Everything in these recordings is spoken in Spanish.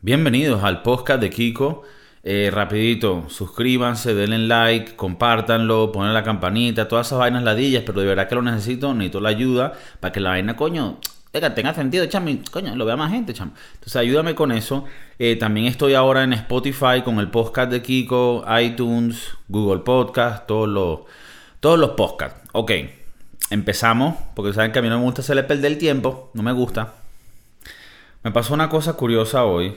Bienvenidos al podcast de Kiko. Eh, rapidito, suscríbanse, denle like, compártanlo, ponen la campanita, todas esas vainas ladillas, pero de verdad que lo necesito, necesito la ayuda para que la vaina, coño, tenga sentido, chamo, coño, lo vea más gente, chamo. Entonces ayúdame con eso. Eh, también estoy ahora en Spotify con el podcast de Kiko, iTunes, Google Podcast, todos los, todos los podcasts. Ok, empezamos, porque saben que a mí no me gusta hacerle perder el tiempo, no me gusta. Me pasó una cosa curiosa hoy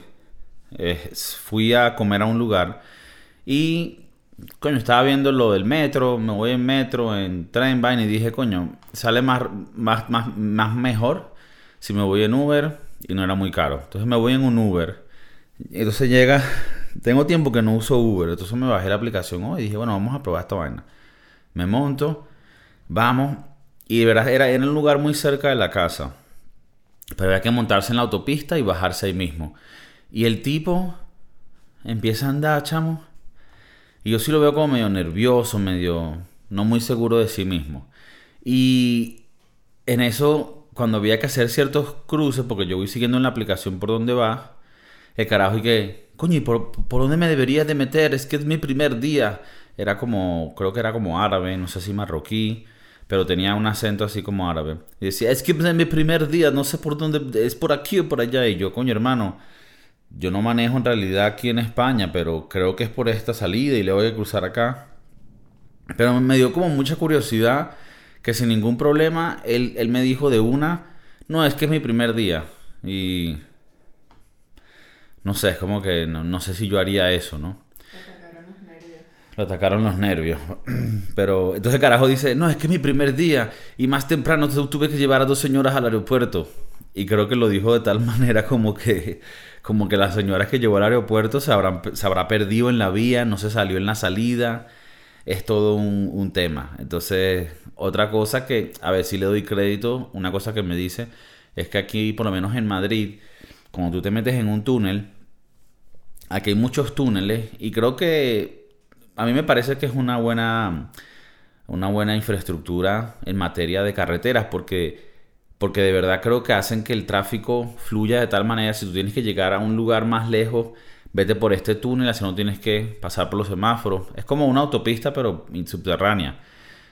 fui a comer a un lugar y, coño, estaba viendo lo del metro, me voy en metro, en tren, vaina, y dije, coño, sale más, más, más, más mejor si me voy en Uber y no era muy caro. Entonces me voy en un Uber. Entonces llega, tengo tiempo que no uso Uber, entonces me bajé la aplicación hoy y dije, bueno, vamos a probar esta vaina. Me monto, vamos, y de verdad era en un lugar muy cerca de la casa. Pero había que montarse en la autopista y bajarse ahí mismo. Y el tipo empieza a andar, chamo. Y yo sí lo veo como medio nervioso, medio no muy seguro de sí mismo. Y en eso, cuando había que hacer ciertos cruces, porque yo voy siguiendo en la aplicación por donde va, el carajo y que, coño, ¿y por, dónde me debería de meter? Es que es mi primer día. Era como, creo que era como árabe, no sé si marroquí, pero tenía un acento así como árabe. Y decía, es que es mi primer día, no sé por dónde, es por aquí o por allá. Y yo, coño, hermano, yo no manejo en realidad aquí en España, pero creo que es por esta salida y le voy a cruzar acá. Pero me dio como mucha curiosidad que sin ningún problema él, me dijo de una, no, es que es mi primer día. Y no sé, es como que no, sé si yo haría eso, ¿no? atacaron los nervios. Lo atacaron los nervios. Pero entonces carajo dice, no, es que es mi primer día y más temprano tuve que llevar a dos señoras al aeropuerto. Y creo que lo dijo de tal manera como que como que la señora que llevó al aeropuerto se, se habrá perdido en la vía, no se salió en la salida. Es todo un, tema. Entonces, otra cosa que, a ver si le doy crédito, una cosa que me dice, es que aquí, por lo menos en Madrid, cuando tú te metes en un túnel, aquí hay muchos túneles y creo que a mí me parece que es una buena, una buena infraestructura en materia de carreteras porque porque de verdad creo que hacen que el tráfico fluya de tal manera, si tú tienes que llegar a un lugar más lejos, vete por este túnel, así no tienes que pasar por los semáforos. Es como una autopista, pero subterránea.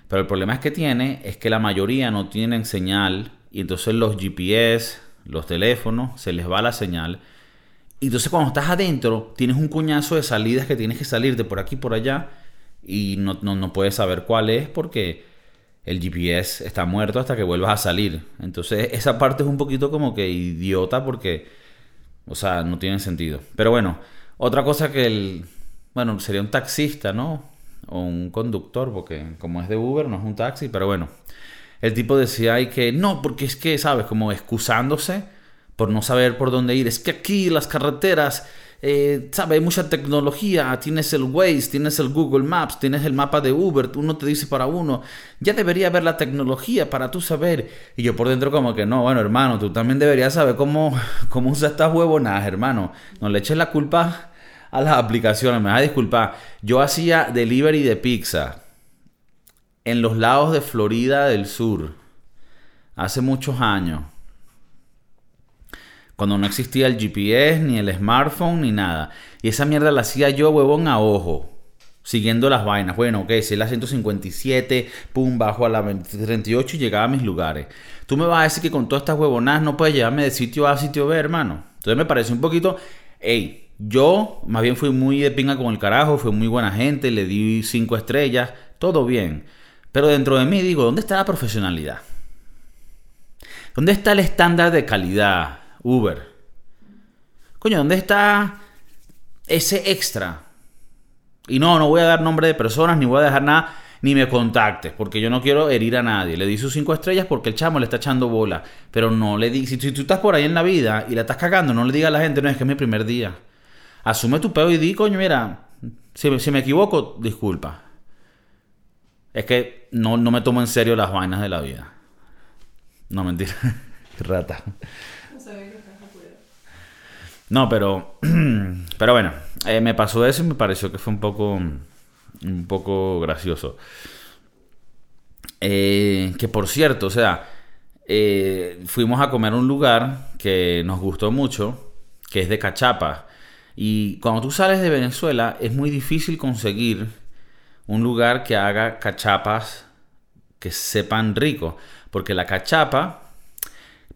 Pero el problema es que tiene, es que la mayoría no tienen señal, y entonces los GPS, los teléfonos, se les va la señal. Y entonces cuando estás adentro, tienes un cuñazo de salidas que tienes que salir de por aquí por allá, y no, no, no puedes saber cuál es porque el GPS está muerto hasta que vuelvas a salir. Entonces esa parte es un poquito como que idiota porque, o sea, no tiene sentido. Pero bueno, otra cosa que el, bueno, sería un taxista, ¿no? O un conductor, porque como es de Uber no es un taxi, pero bueno. El tipo decía ahí que no, porque es que, ¿sabes? Como excusándose por no saber por dónde ir. Es que aquí las carreteras eh, sabe, mucha tecnología, tienes el Waze, tienes el Google Maps, tienes el mapa de Uber, uno te dice para uno, ya debería haber la tecnología para tú saber. Y yo por dentro como que no, bueno hermano, tú también deberías saber cómo, cómo usar estas huevonadas, hermano. No le eches la culpa a las aplicaciones, me vas a disculpar. Yo hacía delivery de pizza en los lados de Florida del Sur hace muchos años cuando no existía el GPS, ni el smartphone, ni nada. Y esa mierda la hacía yo, huevón, a ojo. Siguiendo las vainas. Bueno, ok, si es la 157, pum, bajo a la 38 y llegaba a mis lugares. Tú me vas a decir que con todas estas huevonadas no puedes llevarme de sitio A a sitio B, hermano. Entonces me parece un poquito. Ey, yo más bien fui muy de pinga con el carajo, fui muy buena gente, le di cinco estrellas, todo bien. Pero dentro de mí digo, ¿dónde está la profesionalidad? ¿Dónde está el estándar de calidad? Uber. Coño, ¿dónde está ese extra? Y no, no voy a dar nombre de personas, ni voy a dejar nada, ni me contactes, porque yo no quiero herir a nadie. Le di sus cinco estrellas porque el chamo le está echando bola. Pero no le di, si, tú estás por ahí en la vida y la estás cagando, no le digas a la gente, no, es que es mi primer día. Asume tu pedo y di, coño, mira, si, si me equivoco, disculpa. Es que no, no me tomo en serio las vainas de la vida. No, mentira. Rata. No, pero. Pero bueno, eh, me pasó eso y me pareció que fue un poco. Un poco gracioso. Eh, que por cierto, o sea, eh, fuimos a comer un lugar que nos gustó mucho. que es de cachapa. Y cuando tú sales de Venezuela es muy difícil conseguir un lugar que haga cachapas que sepan rico. Porque la cachapa,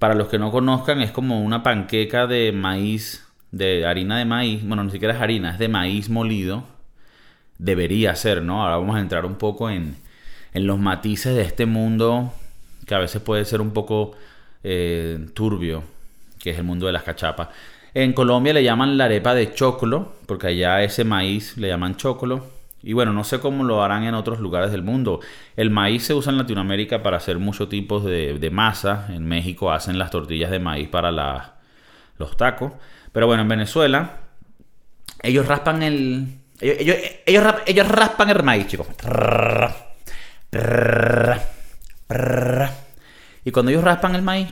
para los que no conozcan, es como una panqueca de maíz, de harina de maíz. Bueno, ni siquiera es harina, es de maíz molido. Debería ser, ¿no? Ahora vamos a entrar un poco en, en los matices de este mundo que a veces puede ser un poco eh, turbio, que es el mundo de las cachapas. En Colombia le llaman la arepa de choclo, porque allá ese maíz le llaman choclo. Y bueno, no sé cómo lo harán en otros lugares del mundo. El maíz se usa en Latinoamérica para hacer muchos tipos de, masa. En México hacen las tortillas de maíz para los tacos. Pero bueno, en Venezuela, ellos raspan el. Ellos, ellos, raspan el maíz, chicos. Y cuando ellos raspan el maíz,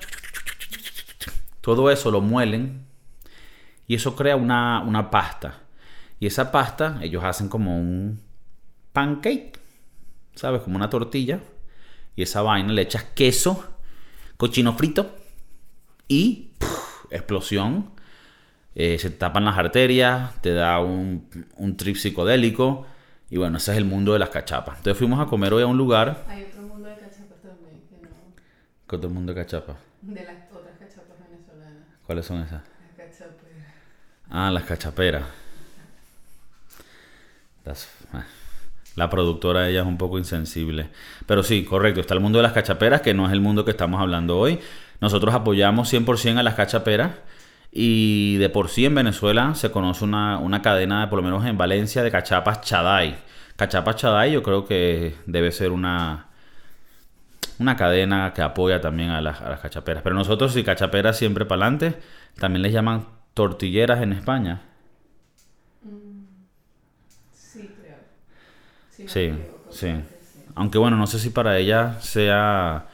todo eso lo muelen y eso crea una, pasta. Y esa pasta ellos hacen como un pancake, ¿sabes? Como una tortilla. Y esa vaina le echas queso, cochino frito y explosión. Eh, se tapan las arterias, te da un, un, trip psicodélico. Y bueno, ese es el mundo de las cachapas. Entonces fuimos a comer hoy a un lugar. Hay otro mundo de cachapas también. Que no... ¿Qué otro mundo de cachapas? De las otras cachapas venezolanas. ¿Cuáles son esas? Ah, las cachaperas. Ah, la productora ella es un poco insensible. Pero sí, correcto. Está el mundo de las cachaperas, que no es el mundo que estamos hablando hoy. Nosotros apoyamos 100% a las cachaperas. Y de por sí en Venezuela se conoce una, una cadena, por lo menos en Valencia, de cachapas Chaday. Cachapas Chaday yo creo que debe ser una, una cadena que apoya también a las, a las cachaperas. Pero nosotros, si cachaperas siempre para adelante, también les llaman tortilleras en España. Mm, sí, creo. Sí, sí, Aunque bueno, no sé si para ella sea...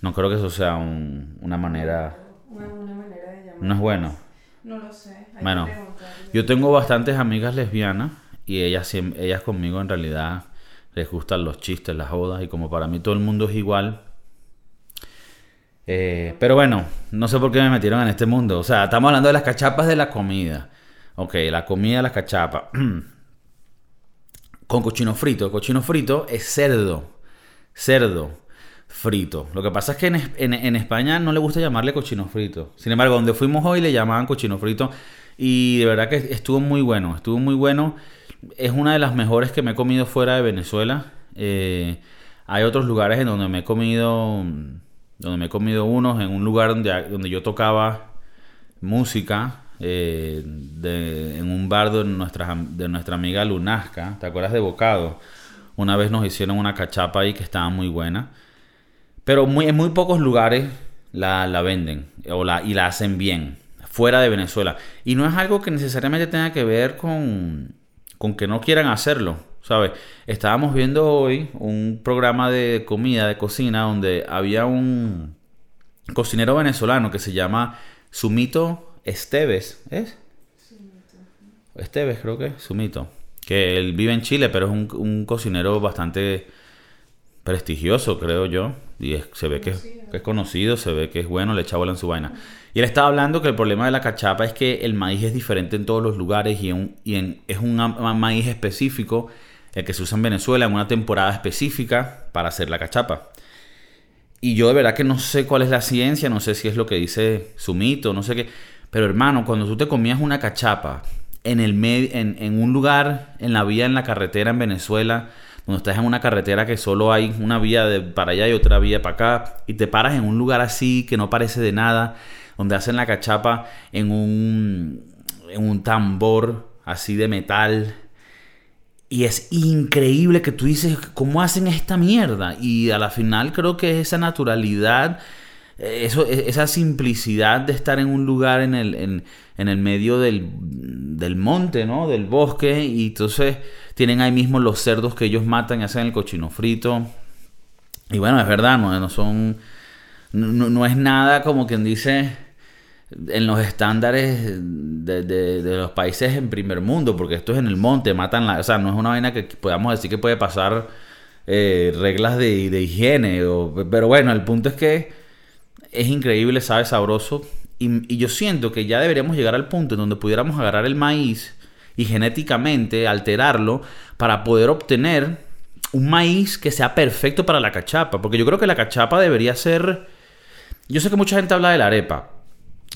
No creo que eso sea una manera... Una, manera de llamar. No es bueno. No lo sé. bueno, yo tengo bastantes amigas lesbianas y ellas, ellas conmigo en realidad les gustan los chistes, las jodas y como para mí todo el mundo es igual, eh, pero bueno, no sé por qué me metieron en este mundo. O sea, estamos hablando de las cachapas de la comida. Ok, la comida las cachapas. Con cochino frito. cochino frito es cerdo. Cerdo frito. Lo que pasa es que en, España no le gusta llamarle cochino frito. Sin embargo, donde fuimos hoy le llamaban cochino frito. Y de verdad que estuvo muy bueno. Estuvo muy bueno. Es una de las mejores que me he comido fuera de Venezuela. Eh, hay otros lugares en donde me he comido donde me he comido unos en un lugar donde, donde yo tocaba música, eh, en un bar de nuestra, de nuestra amiga Lunasca, ¿te acuerdas de Bocado? Una vez nos hicieron una cachapa ahí que estaba muy buena. Pero muy, en muy pocos lugares la, venden o la, y la hacen bien, fuera de Venezuela. Y no es algo que necesariamente tenga que ver con, con que no quieran hacerlo. ¿sabes? Estábamos viendo hoy un programa de comida, de cocina, donde había un cocinero venezolano que se llama Sumito Esteves, ¿es? Esteves creo que, Sumito. Que él vive en Chile, pero es un, cocinero bastante prestigioso, creo yo. Y se ve que es, conocido, se ve que es bueno, le echa bola en su vaina. Y él estaba hablando que el problema de la cachapa es que el maíz es diferente en todos los lugares y, y es un maíz específico el que se usa en Venezuela en una temporada específica para hacer la cachapa. Y yo de verdad que no sé cuál es la ciencia, no sé si es lo que dice su mito, no sé qué. Pero hermano, cuando tú te comías una cachapa en, el en, en un lugar, en la vía, en la carretera en Venezuela, cuando estás en una carretera que solo hay una vía de para allá y otra vía para acá, y te paras en un lugar así que no parece de nada, donde hacen la cachapa en un, en un tambor así de metal, y es increíble que tú dices, ¿cómo hacen esta mierda? Y a la final creo que esa naturalidad, eso, e, esa simplicidad de estar en un lugar en el, en, el medio del, del, monte, ¿no? Del bosque. Y entonces tienen ahí mismo los cerdos que ellos matan y hacen el cochino frito. Y bueno, es verdad, no, no son... No, no es nada como quien dice en los estándares de, los países en primer mundo, porque esto es en el monte, matan la... O sea, no es una vaina que podamos decir que puede pasar eh, reglas de, higiene, pero bueno, el punto es que es increíble, sabe sabroso Y, yo siento que ya deberíamos llegar al punto en donde pudiéramos agarrar el maíz y genéticamente alterarlo para poder obtener un maíz que sea perfecto para la cachapa. Porque yo creo que la cachapa debería ser... Yo sé que mucha gente habla de la arepa.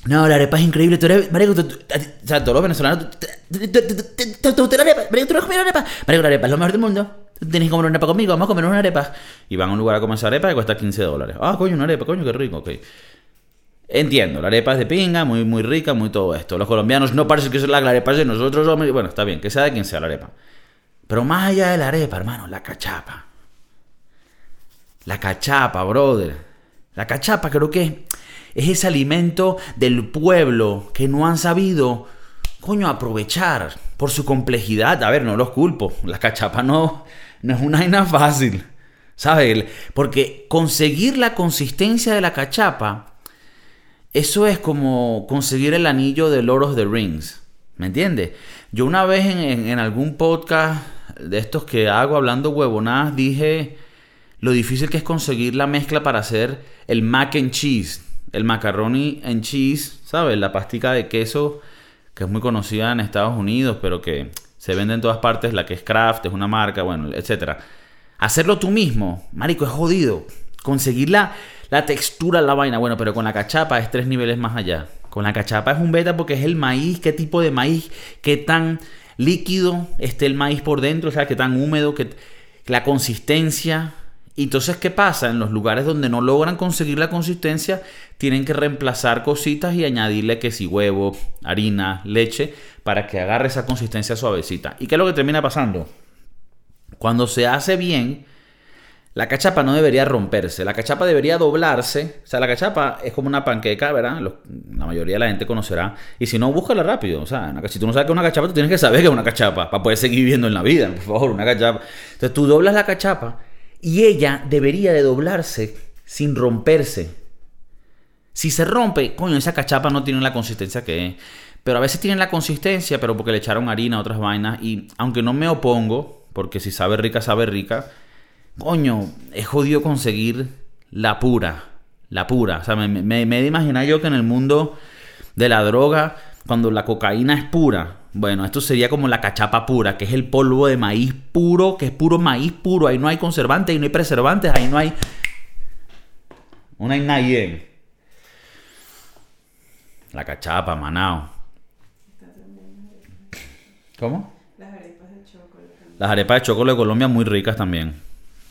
No, la arepa es increíble. Tú eres, marico, tú- tú- o sea, todos los venezolanos. ¿Te te- te- te- te- te gusta la arepa? Marico, tú no comido arepa. Marico, la arepa es lo mejor del mundo. Tienes que comer una arepa conmigo. Vamos a comer una arepa. Y van a un lugar a comer esa arepa que cuesta 15 dólares. Ah, coño, una arepa, coño, qué rico, ok. Entiendo, la arepa es de pinga, muy, muy rica, muy todo esto. Los colombianos no parece que sea la arepa es de nosotros. hombre. Bueno, está bien, que sea de quien sea la arepa. Pero más allá de la arepa, hermano, la cachapa. La cachapa, brother. La cachapa creo que es ese alimento del pueblo que no han sabido, coño, aprovechar por su complejidad. A ver, no los culpo. La cachapa no, no es una vaina fácil. ¿Sabes? Porque conseguir la consistencia de la cachapa, eso es como conseguir el anillo de Lord of the Rings. ¿Me entiendes? Yo una vez en, en- algún podcast de estos que hago hablando huevonadas dije lo difícil que es conseguir la mezcla para hacer el mac and cheese, el macaroni and cheese, ¿sabes? La pastica de queso que es muy conocida en Estados Unidos, pero que se vende en todas partes, la que es Kraft, es una marca, bueno, etcétera. Hacerlo tú mismo, marico, es jodido. Conseguir la, la textura, la vaina, bueno, pero con la cachapa es tres niveles más allá. Con la cachapa es un beta porque es el maíz, qué tipo de maíz, qué tan líquido esté el maíz por dentro, o sea, qué tan húmedo, qué, la consistencia. Entonces, ¿qué pasa? En los lugares donde no logran conseguir la consistencia, tienen que reemplazar cositas y añadirle que si huevo, harina, leche, para que agarre esa consistencia suavecita. ¿Y qué es lo que termina pasando? Cuando se hace bien, la cachapa no debería romperse, la cachapa debería doblarse. O sea, la cachapa es como una panqueca, ¿verdad? La mayoría de la gente conocerá. Y si no, búscala rápido. O sea, si tú no sabes que es una cachapa, tú tienes que saber que es una cachapa para poder seguir viviendo en la vida. Por favor, una cachapa. Entonces tú doblas la cachapa y ella debería de doblarse sin romperse. Si se rompe, coño, esa cachapa no tiene la consistencia que es. Pero a veces tienen la consistencia, pero porque le echaron harina, otras vainas. Y aunque no me opongo, porque si sabe rica, sabe rica. Coño, es jodido conseguir la pura. La pura. O sea, me, me, me he de imaginar yo que en el mundo de la droga, cuando la cocaína es pura, bueno, esto sería como la cachapa pura, que es el polvo de maíz puro, que es puro maíz puro. Ahí no hay conservantes, ahí no hay preservantes, ahí no hay. Una inayen. La cachapa, manao. ¿Cómo? Las arepas de chocolate. Las arepas de chocolate de Colombia muy ricas también.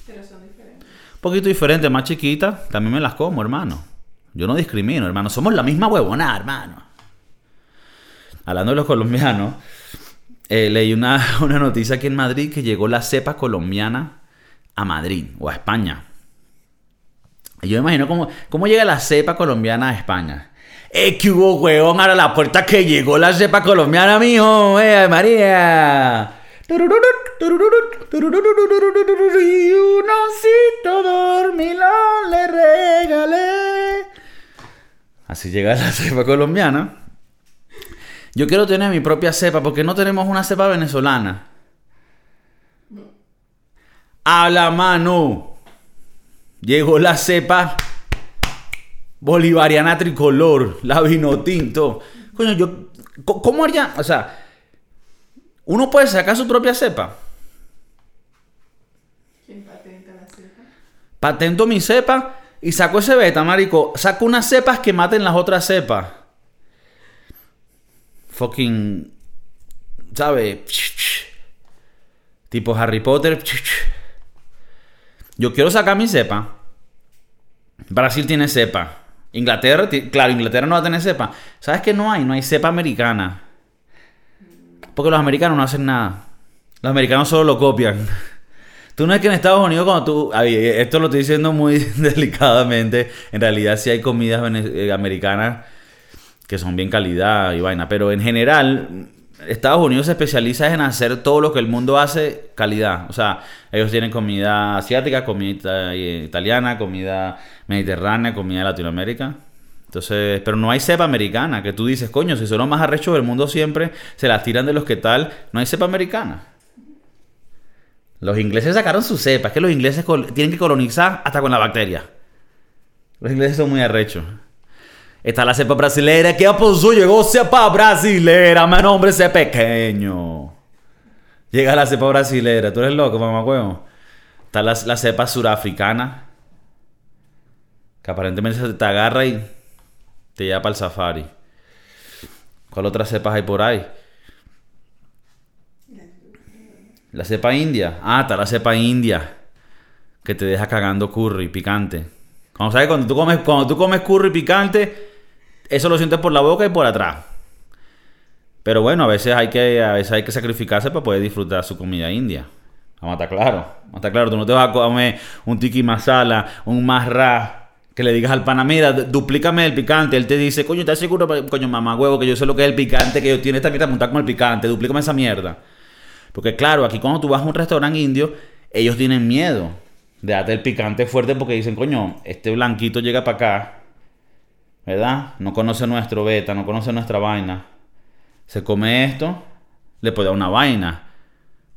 Pero son diferentes. Un poquito diferente, más chiquita, también me las como, hermano. Yo no discrimino, hermano. Somos la misma huevona, hermano. Hablando de los colombianos, eh, leí una, una noticia aquí en Madrid que llegó la cepa colombiana a Madrid o a España. Y yo me imagino cómo, cómo llega la cepa colombiana a España. ¡Eh, que hubo, huevón! Ahora la puerta que llegó la cepa colombiana, mijo. ¡Eh, María! Y un osito dormilón le regalé. Así llega la cepa colombiana. Yo quiero tener mi propia cepa porque no tenemos una cepa venezolana. A la mano. Llegó la cepa bolivariana tricolor, la vino tinto. Coño, yo. ¿Cómo haría? O sea, uno puede sacar su propia cepa. ¿Quién patenta la cepa? Patento mi cepa y saco ese beta, marico. Saco unas cepas que maten las otras cepas. Fucking. ¿Sabes? Tipo Harry Potter. Yo quiero sacar mi cepa. Brasil tiene cepa. Inglaterra, claro, Inglaterra no va a tener cepa. ¿Sabes qué no hay? No hay cepa americana. Porque los americanos no hacen nada. Los americanos solo lo copian. Tú no es que en Estados Unidos cuando tú... esto lo estoy diciendo muy delicadamente. En realidad sí hay comidas eh, americanas que son bien calidad y vaina. Pero en general, Estados Unidos se especializa en hacer todo lo que el mundo hace calidad. O sea, ellos tienen comida asiática, comida eh, italiana, comida mediterránea, comida de Latinoamérica. Entonces, pero no hay cepa americana, que tú dices, coño, si son los más arrechos del mundo siempre, se las tiran de los que tal, no hay cepa americana. Los ingleses sacaron su cepa, es que los ingleses tienen que colonizar hasta con la bacteria. Los ingleses son muy arrechos. Está la cepa brasilera, que apoyó, llegó cepa brasilera, mi nombre es pequeño. Llega la cepa brasilera, tú eres loco, mamá huevo. Está la, la cepa surafricana, que aparentemente te agarra y te lleva para el safari. ¿Cuál otras cepas hay por ahí? La cepa india. Ah, está la cepa india. Que te deja cagando curry picante. Cuando sabes, cuando tú comes, cuando tú comes curry picante, eso lo sientes por la boca y por atrás. Pero bueno, a veces hay que, a veces hay que sacrificarse para poder disfrutar su comida india. Vamos a estar claro. Vamos a claro. Tú no te vas a comer un tiki masala, un marra que le digas al pana, mira, duplícame el picante. Él te dice, coño, ¿estás seguro? Coño, mamá, huevo, que yo sé lo que es el picante, que yo tiene esta mierda montada con el picante. Duplícame esa mierda. Porque claro, aquí cuando tú vas a un restaurante indio, ellos tienen miedo de darte el picante fuerte porque dicen, coño, este blanquito llega para acá, ¿verdad? No conoce nuestro beta, no conoce nuestra vaina. Se come esto, le puede dar una vaina.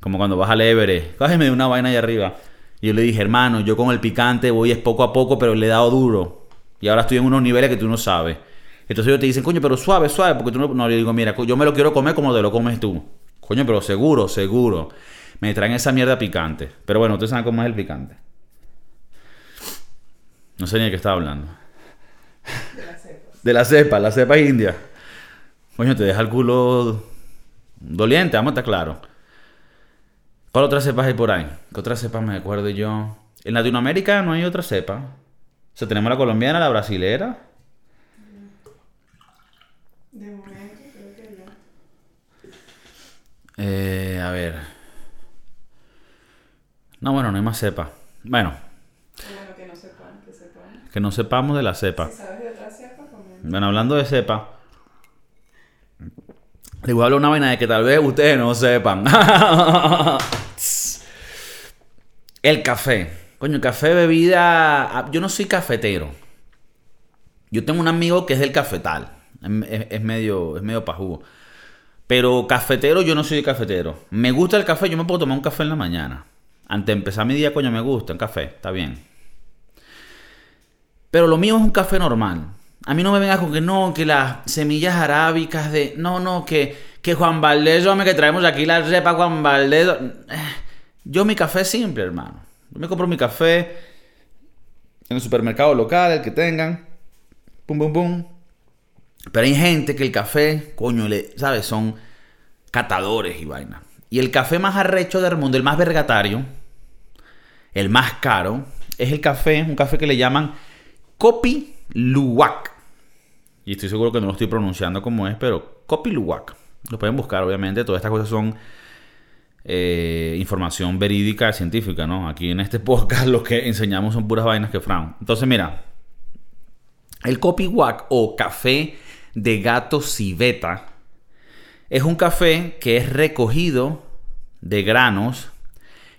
Como cuando vas al Everest, cógeme de una vaina ahí arriba. Y yo le dije, hermano, yo con el picante voy es poco a poco, pero le he dado duro. Y ahora estoy en unos niveles que tú no sabes. Entonces ellos te dicen, coño, pero suave, suave, porque tú no... No, le digo, mira, yo me lo quiero comer como te lo comes tú. Coño, pero seguro, seguro. Me traen esa mierda picante. Pero bueno, ustedes saben cómo es el picante. No sé ni de qué estaba hablando. De la cepa. La cepa, india. Coño, te deja el culo doliente, vamos a estar claro. ¿Cuál otra cepa hay por ahí? ¿Qué otra cepa me acuerdo yo? En Latinoamérica no hay otra cepa. O sea, tenemos la colombiana, la brasilera. De momento creo que ya. Eh, a ver. No, bueno, no hay más cepa. Bueno, bueno, que no sepan, que sepan. que no sepamos de la cepa. Si sabes de. Bueno, hablando de cepa. Le voy a hablar una vaina de que tal vez ustedes no sepan. el café. Coño, café bebida. ah, Yo no soy cafetero. Yo tengo un amigo que es del cafetal. Es, medio, es medio pajugo. Pero cafetero, yo no soy cafetero. Me gusta el café, yo me puedo tomar un café en la mañana. Antes de empezar mi día, coño, me gusta el café, está bien. Pero lo mío es un café normal. A mí no me vengas con que no, que las semillas arábicas de. No, no, que, que Juan Valdés, hombre, que traemos aquí la cepa Juan Valdés. Eh, Yo mi café simple, hermano. Yo me compro mi café en el supermercado local, el que tengan. Pum, pum, pum. Pero hay gente que el café, coño, le, ¿sabes? Son catadores y vaina. Y el café más arrecho del mundo, el más vergatario, el más caro, es el café, un café que le llaman Kopi Luwak. Y estoy seguro que no lo estoy pronunciando como es, pero Kopi Luwak. Lo pueden buscar, obviamente. Todas estas cosas son eh, información verídica, científica, ¿no? Aquí en este podcast lo que enseñamos son puras vainas que fran. Entonces, mira, el Kopi Luwak o café de gato civeta es un café que es recogido de granos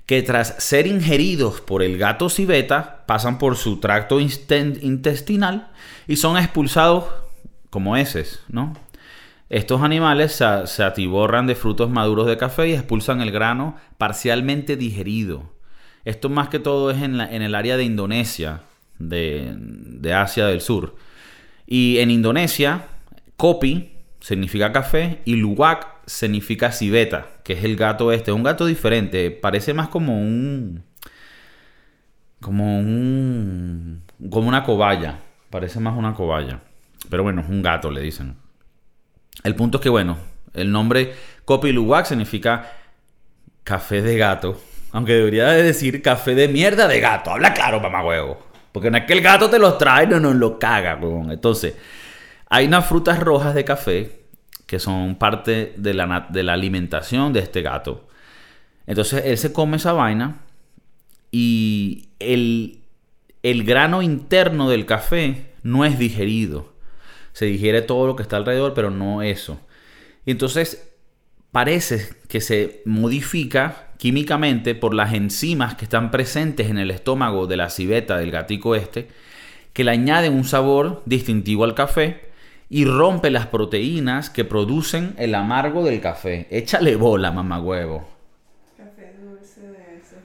que tras ser ingeridos por el gato civeta pasan por su tracto intestinal y son expulsados como heces, ¿no? Estos animales se, atiborran de frutos maduros de café y expulsan el grano parcialmente digerido. Esto más que todo es en, el área de Indonesia, de, de Asia del Sur. Y en Indonesia, kopi significa café y luwak significa civeta, que es el gato este. Un gato diferente, parece más como un... como un... como una cobaya. Parece más una cobaya. Pero bueno, es un gato, le dicen. El punto es que, bueno, el nombre Kopi Luwak significa café de gato. Aunque debería de decir café de mierda de gato. Habla claro, mamá huevo. Porque no es que el gato te los trae, no nos lo caga, huevón. Entonces, hay unas frutas rojas de café que son parte de la, de la alimentación de este gato. Entonces, él se come esa vaina y el, el grano interno del café no es digerido. Se digiere todo lo que está alrededor, pero no eso. Y entonces parece que se modifica químicamente por las enzimas que están presentes en el estómago de la civeta del gatico este, que le añaden un sabor distintivo al café y rompe las proteínas que producen el amargo del café. Échale bola, mamá huevo. Café dulce de esos.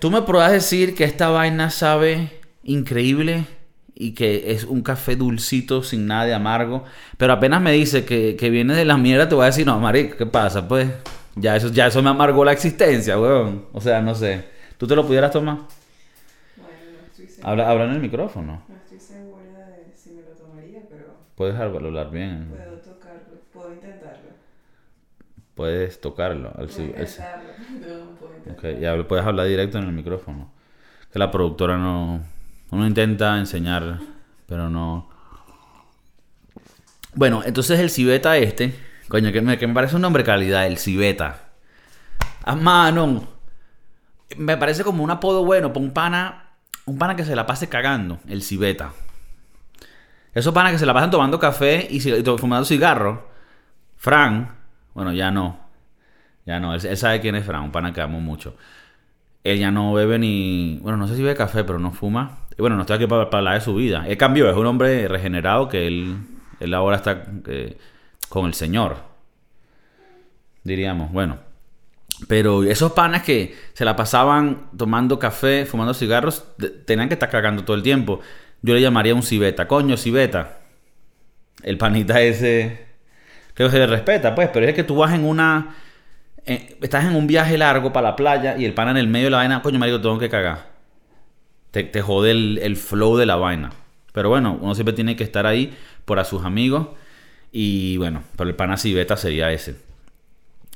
Tú me podrás decir que esta vaina sabe increíble y que es un café dulcito sin nada de amargo. Pero apenas me dice que, que viene de la mierda, te voy a decir, no, marico, ¿qué pasa? Pues ya eso, ya eso me amargó la existencia, weón. O sea, no sé. ¿Tú te lo pudieras tomar? Bueno, no estoy segura. Habla, habla en el micrófono. No estoy segura de si me lo tomaría, pero Puedes hablar bien. puedo tocarlo. Puedo intentarlo. Puedes tocarlo. al Puedo intentarlo. No, puedo intentarlo. y habla- puedes hablar directo en el micrófono. Que la productora no. Uno intenta enseñar, pero no. Bueno, entonces el cibeta este. Coño, que me, que me parece un nombre calidad, el cibeta. A mano. Me parece como un apodo bueno para un pana. Un pana que se la pase cagando, el cibeta. Esos panas que se la pasan tomando café y, fumando cigarro. Fran, bueno, ya no. Ya no, él, él sabe quién es Fran, un pana que amo mucho. Él ya no bebe ni. Bueno, no sé si bebe café, pero no fuma. Y bueno, no estoy aquí para, para hablar de su vida. Él cambió, es un hombre regenerado que él, él ahora está eh, con el Señor. Diríamos, bueno. Pero esos panas que se la pasaban tomando café, fumando cigarros, tenían que estar cagando todo el tiempo. Yo le llamaría un cibeta. Coño, cibeta. El panita ese. Que se le respeta, pues, pero es que tú vas en una. estás en un viaje largo para la playa y el pana en el medio de la vaina, coño, marico, tengo que cagar. Te, jode el, flow de la vaina. Pero bueno, uno siempre tiene que estar ahí por a sus amigos. Y bueno, pero el pana cibeta sería ese.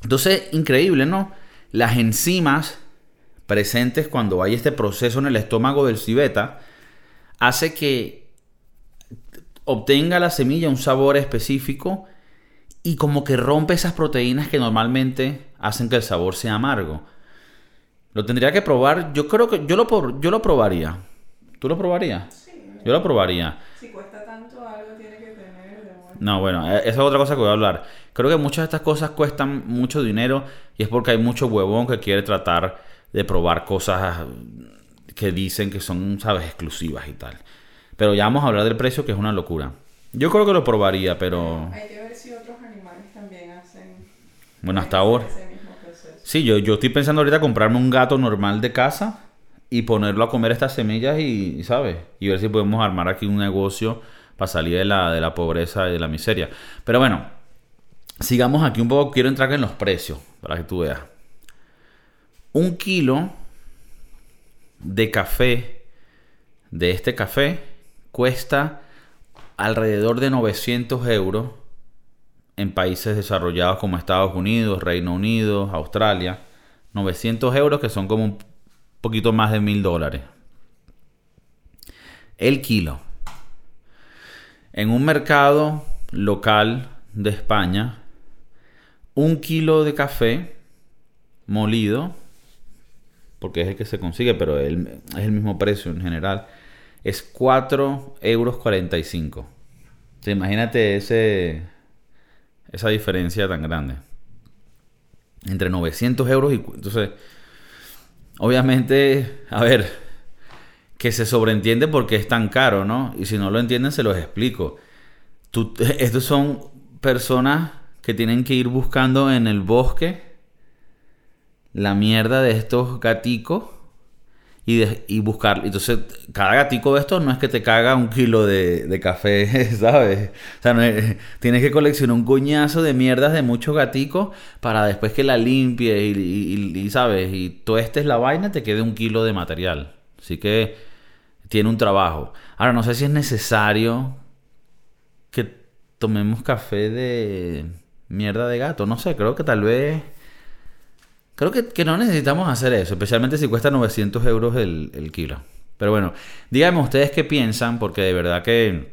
Entonces, increíble, ¿no? Las enzimas presentes cuando hay este proceso en el estómago del cibeta hace que obtenga la semilla un sabor específico y como que rompe esas proteínas que normalmente hacen que el sabor sea amargo. Lo tendría que probar. Yo creo que yo lo, yo lo probaría. ¿Tú lo probarías? Sí. Yo lo probaría. Si cuesta tanto, algo tiene que tener de. No, bueno, eh, esa es otra cosa que voy a hablar. Creo que muchas de estas cosas cuestan mucho dinero y es porque hay mucho huevón que quiere tratar de probar cosas que dicen que son, sabes, exclusivas y tal. Pero ya vamos a hablar del precio, que es una locura. Yo creo que lo probaría, pero Hay que ver si otros animales también hacen bueno, hasta ahora. Sí, yo, yo estoy pensando ahorita comprarme un gato normal de casa y ponerlo a comer estas semillas y, ¿sabes? Y ver si podemos armar aquí un negocio para salir de la, de la pobreza y de la miseria. Pero bueno, sigamos aquí un poco. Quiero entrar en los precios para que tú veas. Un kilo de café, de este café, cuesta alrededor de 900 euros en países desarrollados como Estados Unidos, Reino Unido, Australia. 900 euros que son como un poquito más de mil dólares. El kilo. En un mercado local de España, un kilo de café molido, porque es el que se consigue, pero es el mismo precio en general, es 4 euros 45. O sea, imagínate ese, esa diferencia tan grande. Entre 900 euros y... Entonces, obviamente, a ver, que se sobreentiende porque es tan caro, ¿no? Y si no lo entienden, se los explico. Tú, estos son personas que tienen que ir buscando en el bosque la mierda de estos gaticos y, de- y buscar. Entonces, cada gatico de estos no es que te caga un kilo de, de café, ¿sabes? O sea, no es- tienes que coleccionar un coñazo de mierdas de muchos gaticos para después que la limpie y, y- y, ¿sabes? Y la vaina, te quede un kilo de material. Así que tiene un trabajo. Ahora, no sé si es necesario que tomemos café de mierda de gato. No sé, creo que tal vez... Creo que, no necesitamos hacer eso, especialmente si cuesta 900 euros el, kilo. Pero bueno, díganme ustedes qué piensan, porque de verdad que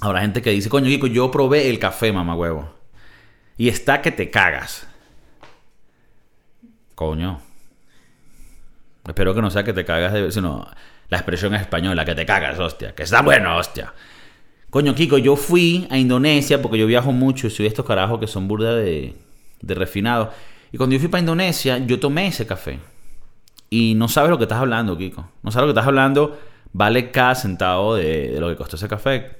habrá gente que dice, coño, Kiko, yo probé el café, mamá huevo. Y está que te cagas. Coño. Espero que no sea que te cagas de... Sino la expresión española, que te cagas, hostia. Que está bueno, hostia. Coño, Kiko, yo fui a Indonesia porque yo viajo mucho y soy estos carajos que son burda de, de refinados. Y cuando yo fui para Indonesia, yo tomé ese café. Y no sabes lo que estás hablando, Kiko. No sabes lo que estás hablando. Vale cada centavo de, lo que costó ese café.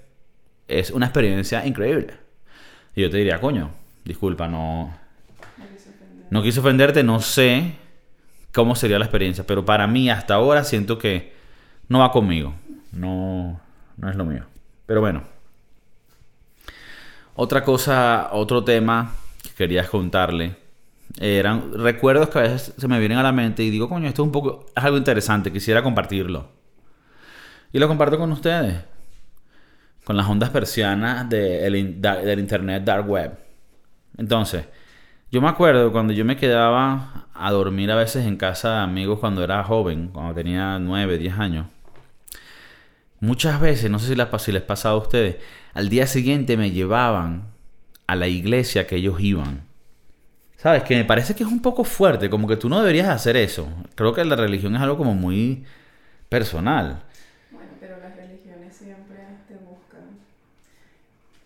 Es una experiencia increíble. Y yo te diría, coño, disculpa, no, No quise ofender. no quise ofenderte, no sé cómo sería la experiencia, pero para mí hasta ahora siento que no va conmigo. No, no es lo mío. Pero bueno. Otra cosa, otro tema que quería contarle. Eran recuerdos que a veces se me vienen a la mente y digo, coño, esto es un poco, algo interesante, quisiera compartirlo. Y lo comparto con ustedes. Con las ondas persianas de del internet dark web. Entonces, yo me acuerdo cuando yo me quedaba a dormir a veces en casa de amigos cuando era joven, cuando tenía 9, 10 años. Muchas veces, no sé si pa- si les pasaba a ustedes, al día siguiente me llevaban a la iglesia que ellos iban. ¿Sabes? Que me parece que es un poco fuerte, como que tú no deberías hacer eso. Creo que la religión es algo como muy personal. Bueno, pero las religiones siempre te buscan.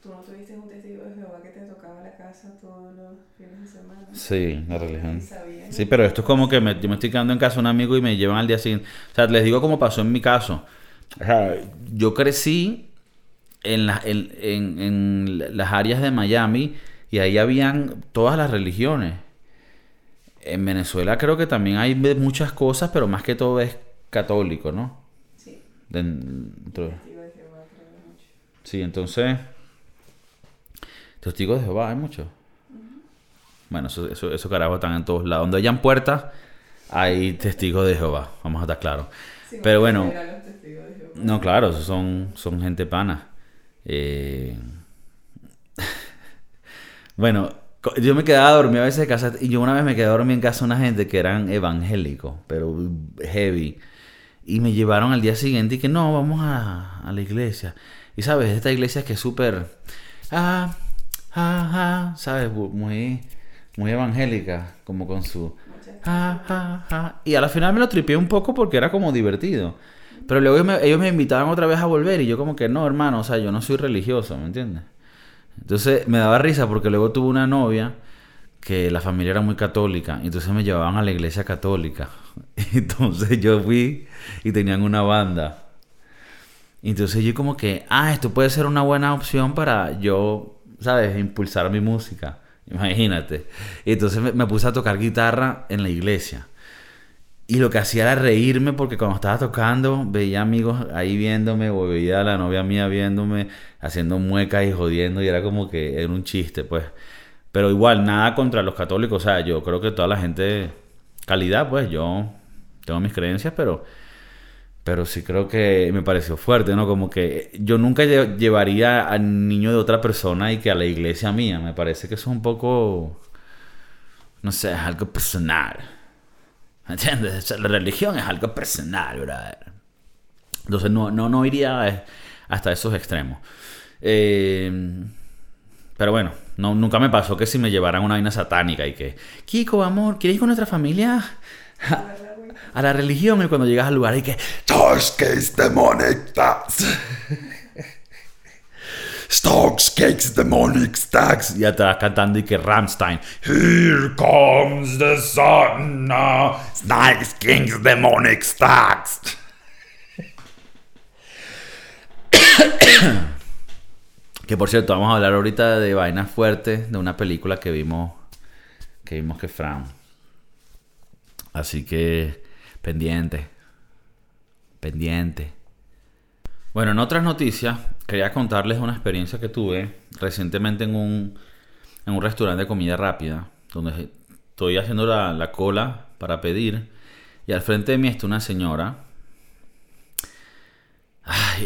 Tú no tuviste un testigo de Jehová que te tocaba la casa todos los fines de semana. Sí, la religión. Sí, pero esto es como que me- yo me estoy quedando en casa de un amigo y me llevan al día siguiente. O sea, les digo cómo pasó en mi caso. O sea, yo crecí en, la- en, en- en las áreas de Miami y ahí habían todas las religiones. En Venezuela creo que también hay muchas cosas, pero más que todo es católico, ¿no? Sí, Dentro- testigo de Jehová creo mucho. Sí, entonces. Testigos de Jehová, hay muchos. Bueno, eso, eso, eso carajo están en todos lados. Donde hayan puertas, hay testigos de Jehová. Vamos a estar claros. Sí, Pero bueno. No, claro, esos son, son gente pana. Eh, bueno, yo me quedaba dormido a veces en casa. Y yo una vez me quedé dormido en casa de una gente que eran evangélicos, pero heavy. Y me llevaron al día siguiente y que no, vamos a, la iglesia. Y sabes, esta iglesia que es súper. Ah, ah, ah, ¿sabes? Muy, muy evangélica, como con su. Ja, ja, ja. Y a la final me lo tripié un poco porque era como divertido. Pero luego ellos me invitaban otra vez a volver y yo como que no, hermano, o sea, yo no soy religioso, ¿me entiendes? Entonces me daba risa porque luego tuve una novia que la familia era muy católica entonces me llevaban a la iglesia católica. Entonces yo fui y tenían una banda. Entonces yo como que, ah, esto puede ser una buena opción para yo, ¿sabes? Impulsar mi música. Imagínate. Entonces me puse a tocar guitarra en la iglesia. Y lo que hacía era reírme porque cuando estaba tocando veía amigos ahí viéndome o veía a la novia mía viéndome, haciendo muecas y jodiendo y era como que era un chiste, pues. Pero igual, nada contra los católicos. O sea, yo creo que toda la gente, calidad, pues yo tengo mis creencias, pero, pero sí creo que me pareció fuerte, ¿no? Como que yo nunca lle- llevaría al niño de otra persona y que a la iglesia mía. Me parece que eso es un poco, no sé, algo personal. ¿Me entiendes? La religión es algo personal, brother. Entonces no, no, no iría eh, hasta esos extremos. Eh, pero bueno, no, nunca me pasó que si me llevaran una vaina satánica y que, Kiko, amor, ¿quieres ir con nuestra familia a, la religión? Y cuando llegas al lugar y que, Demonic Starscase Demonic Stacks. y atrás cantando y que Ramstein. Here comes the sun. Snakes Kings Demonic Stacks. Que por cierto, vamos a hablar ahorita de vainas fuertes de una película que vimos, que vimos que Fran. Así que, pendiente. Pendiente. Bueno, en otras noticias, quería contarles una experiencia que tuve recientemente en un, en un restaurante de comida rápida, donde estoy haciendo la, la cola para pedir, y al frente de mí está una señora.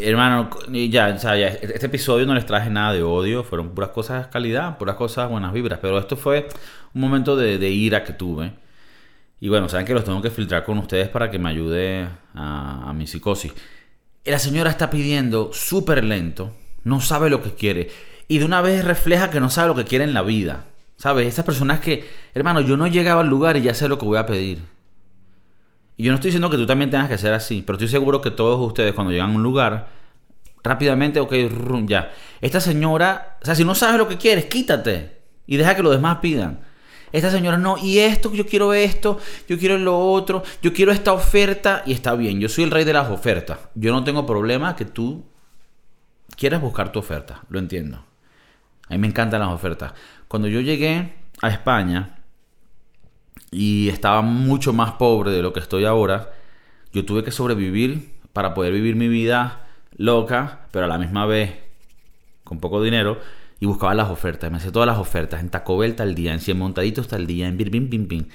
Hermano, ya, o este episodio no les traje nada de odio, fueron puras cosas de calidad, puras cosas buenas vibras, pero esto fue un momento de, de ira que tuve. Y bueno, saben que los tengo que filtrar con ustedes para que me ayude a, a mi psicosis. La señora está pidiendo súper lento, no sabe lo que quiere. Y de una vez refleja que no sabe lo que quiere en la vida. ¿Sabes? Esas personas que, hermano, yo no he llegado al lugar y ya sé lo que voy a pedir. Y yo no estoy diciendo que tú también tengas que ser así, pero estoy seguro que todos ustedes cuando llegan a un lugar, rápidamente, ok, ya. Esta señora, o sea, si no sabes lo que quieres, quítate y deja que los demás pidan. Esta señora no, y esto, yo quiero esto, yo quiero lo otro, yo quiero esta oferta y está bien, yo soy el rey de las ofertas. Yo no tengo problema que tú quieras buscar tu oferta, lo entiendo. A mí me encantan las ofertas. Cuando yo llegué a España y estaba mucho más pobre de lo que estoy ahora, yo tuve que sobrevivir para poder vivir mi vida loca, pero a la misma vez con poco dinero y buscaba las ofertas. Me hacía todas las ofertas en Taco Bell tal día, en 100 montaditos tal día, en Bim Bim Bim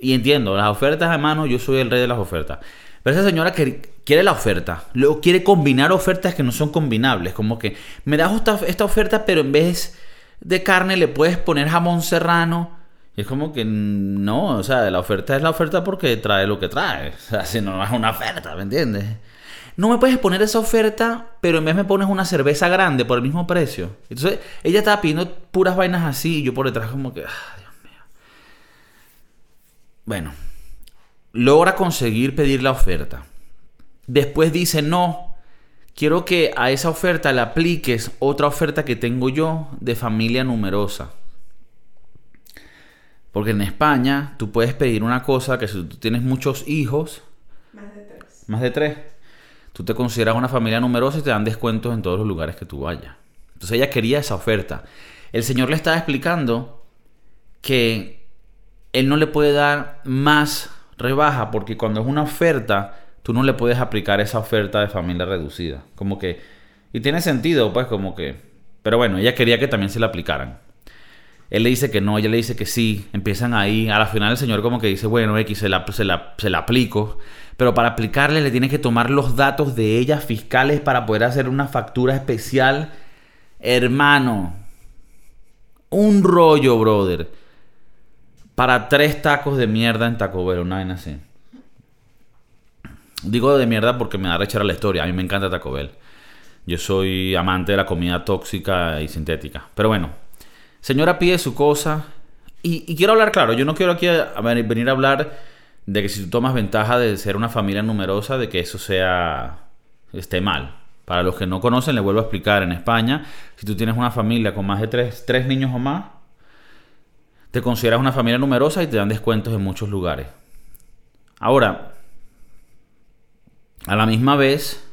Y entiendo, las ofertas a mano, yo soy el rey de las ofertas. Pero esa señora que quiere la oferta, luego quiere combinar ofertas que no son combinables. Como que me das esta, oferta, pero en vez de carne le puedes poner jamón serrano. Es como que no, o sea, la oferta es la oferta porque trae lo que trae. O sea, si no es una oferta, ¿me entiendes? No me puedes poner esa oferta, pero en vez me pones una cerveza grande por el mismo precio. Entonces, ella estaba pidiendo puras vainas así y yo por detrás como que, ah, Dios mío. Bueno, logra conseguir pedir la oferta. Después dice, no, quiero que a esa oferta le apliques otra oferta que tengo yo de familia numerosa. Porque en España tú puedes pedir una cosa que si tú tienes muchos hijos, Más de tres. más de tres, tú te consideras una familia numerosa y te dan descuentos en todos los lugares que tú vayas. Entonces ella quería esa oferta. El señor le estaba explicando que él no le puede dar más rebaja porque cuando es una oferta, tú no le puedes aplicar esa oferta de familia reducida. Como que... Y tiene sentido, pues como que... Pero bueno, ella quería que también se la aplicaran. Él le dice que no, ella le dice que sí. Empiezan ahí. A la final el señor como que dice, bueno, X, se la, se la, se la aplico. Pero para aplicarle le tienes que tomar los datos de ella fiscales para poder hacer una factura especial. Hermano. Un rollo, brother. Para tres tacos de mierda en Taco Bell, una vaina así. Digo de mierda porque me da rechera la historia. A mí me encanta Taco Bell. Yo soy amante de la comida tóxica y sintética. Pero bueno, señora pide su cosa. Y, quiero hablar claro, yo no quiero aquí venir a hablar de que si tú tomas ventaja de ser una familia numerosa, de que eso sea esté mal. Para los que no conocen, les vuelvo a explicar. En España, si tú tienes una familia con más de tres niños o más, te consideras una familia numerosa y te dan descuentos en muchos lugares. Ahora, a la misma vez,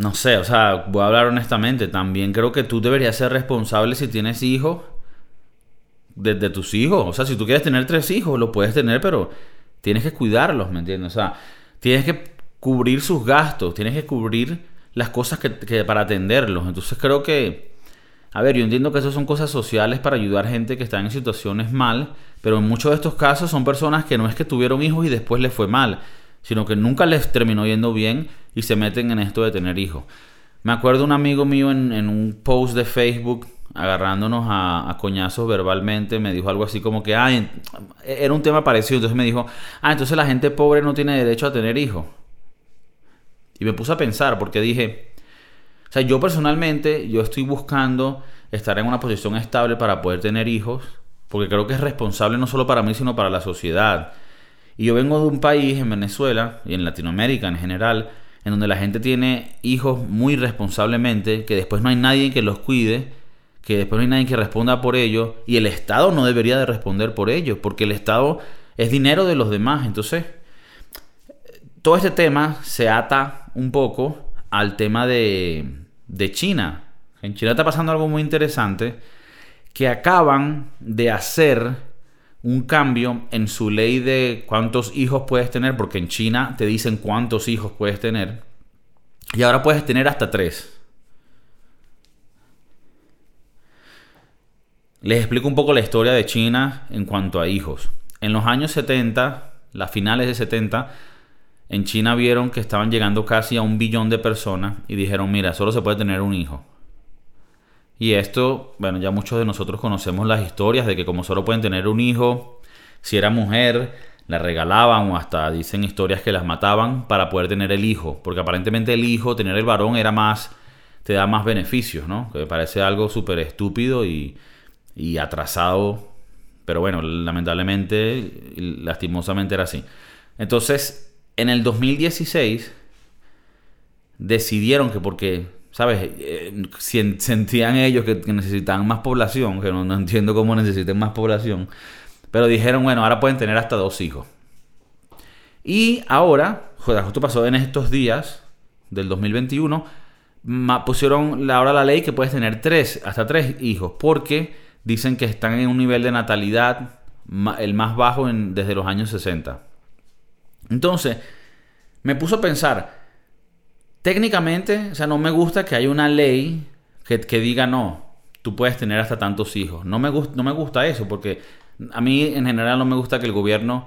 no sé, o sea, voy a hablar honestamente, también creo que tú deberías ser responsable si tienes hijos de, tus hijos. O sea, si tú quieres tener tres hijos, lo puedes tener, pero tienes que cuidarlos, ¿me entiendes? O sea, tienes que cubrir sus gastos, tienes que cubrir las cosas que, que para atenderlos. Entonces creo que, a ver, yo entiendo que eso son cosas sociales para ayudar gente que está en situaciones mal, pero en muchos de estos casos son personas que no es que tuvieron hijos y después les fue mal, sino que nunca les terminó yendo bien y se meten en esto de tener hijos. Me acuerdo un amigo mío en, un post de Facebook agarrándonos a, a coñazos verbalmente, me dijo algo así como que, ah, era un tema parecido, entonces me dijo, ah, entonces la gente pobre no tiene derecho a tener hijos. Y me puse a pensar porque dije, o sea, yo personalmente, yo estoy buscando estar en una posición estable para poder tener hijos, porque creo que es responsable no solo para mí, sino para la sociedad. Y yo vengo de un país, en Venezuela, y en Latinoamérica en general, en donde la gente tiene hijos muy responsablemente, que después no hay nadie que los cuide, que después no hay nadie que responda por ellos, y el Estado no debería de responder por ellos, porque el Estado es dinero de los demás. Entonces, todo este tema se ata un poco al tema de, de China. En China está pasando algo muy interesante, que acaban de hacer un cambio en su ley de cuántos hijos puedes tener, porque en China te dicen cuántos hijos puedes tener, y ahora puedes tener hasta tres. Les explico un poco la historia de China en cuanto a hijos. En los años 70, las finales de 70, en China vieron que estaban llegando casi a un billón de personas y dijeron, mira, solo se puede tener un hijo. Y esto, bueno, ya muchos de nosotros conocemos las historias de que como solo pueden tener un hijo, si era mujer, la regalaban o hasta dicen historias que las mataban para poder tener el hijo. Porque aparentemente el hijo, tener el varón, era más, te da más beneficios, ¿no? Que me parece algo súper estúpido y, y atrasado. Pero bueno, lamentablemente lastimosamente era así. Entonces, en el 2016 decidieron que porque, ¿sabes? Eh, sentían ellos que, necesitaban más población, que no, no entiendo cómo necesiten más población, pero dijeron, bueno, ahora pueden tener hasta dos hijos. Y ahora, joder, justo pasó en estos días del 2021, ma- pusieron ahora la ley que puedes tener tres, hasta tres hijos, porque dicen que están en un nivel de natalidad el más bajo desde los años 60. Entonces, me puso a pensar, técnicamente, o sea, no me gusta que haya una ley que, diga no, tú puedes tener hasta tantos hijos. No me, gust- no me gusta eso, porque a mí en general no me gusta que el gobierno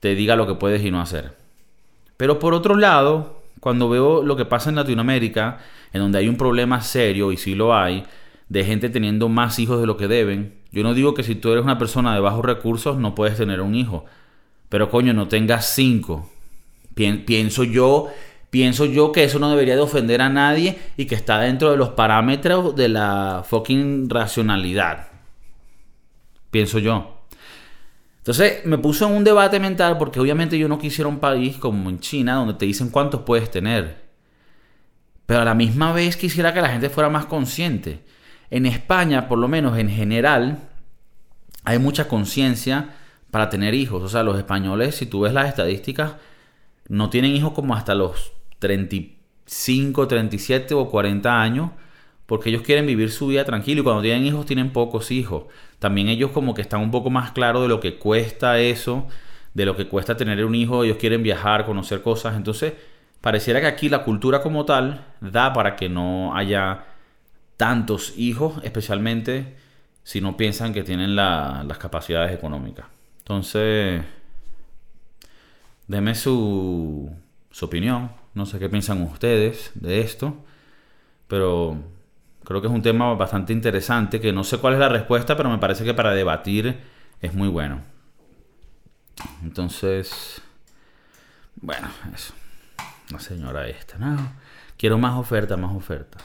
te diga lo que puedes y no hacer. Pero por otro lado, cuando veo lo que pasa en Latinoamérica, en donde hay un problema serio, y sí lo hay, de gente teniendo más hijos de lo que deben, yo no digo que si tú eres una persona de bajos recursos no puedes tener un hijo, pero coño, no tengas cinco. Pien- pienso yo, pienso yo que eso no debería de ofender a nadie y que está dentro de los parámetros de la fucking racionalidad. Pienso yo. Entonces me puso en un debate mental porque obviamente yo no quisiera un país como en China donde te dicen cuántos puedes tener. Pero a la misma vez quisiera que la gente fuera más consciente. En España, por lo menos en general, hay mucha conciencia para tener hijos. O sea, los españoles, si tú ves las estadísticas, no tienen hijos como hasta los 35, 37 o 40 años, porque ellos quieren vivir su vida tranquilo y cuando tienen hijos tienen pocos hijos. También ellos como que están un poco más claros de lo que cuesta eso, de lo que cuesta tener un hijo, ellos quieren viajar, conocer cosas, entonces pareciera que aquí la cultura como tal da para que no haya tantos hijos, especialmente si no piensan que tienen la- las capacidades económicas. Entonces, Deme su, su opinión. No sé qué piensan ustedes de esto. Pero creo que es un tema bastante interesante. Que no sé cuál es la respuesta, pero me parece que para debatir es muy bueno. Entonces, bueno, eso. La señora esta, ¿no? Quiero más oferta, más oferta.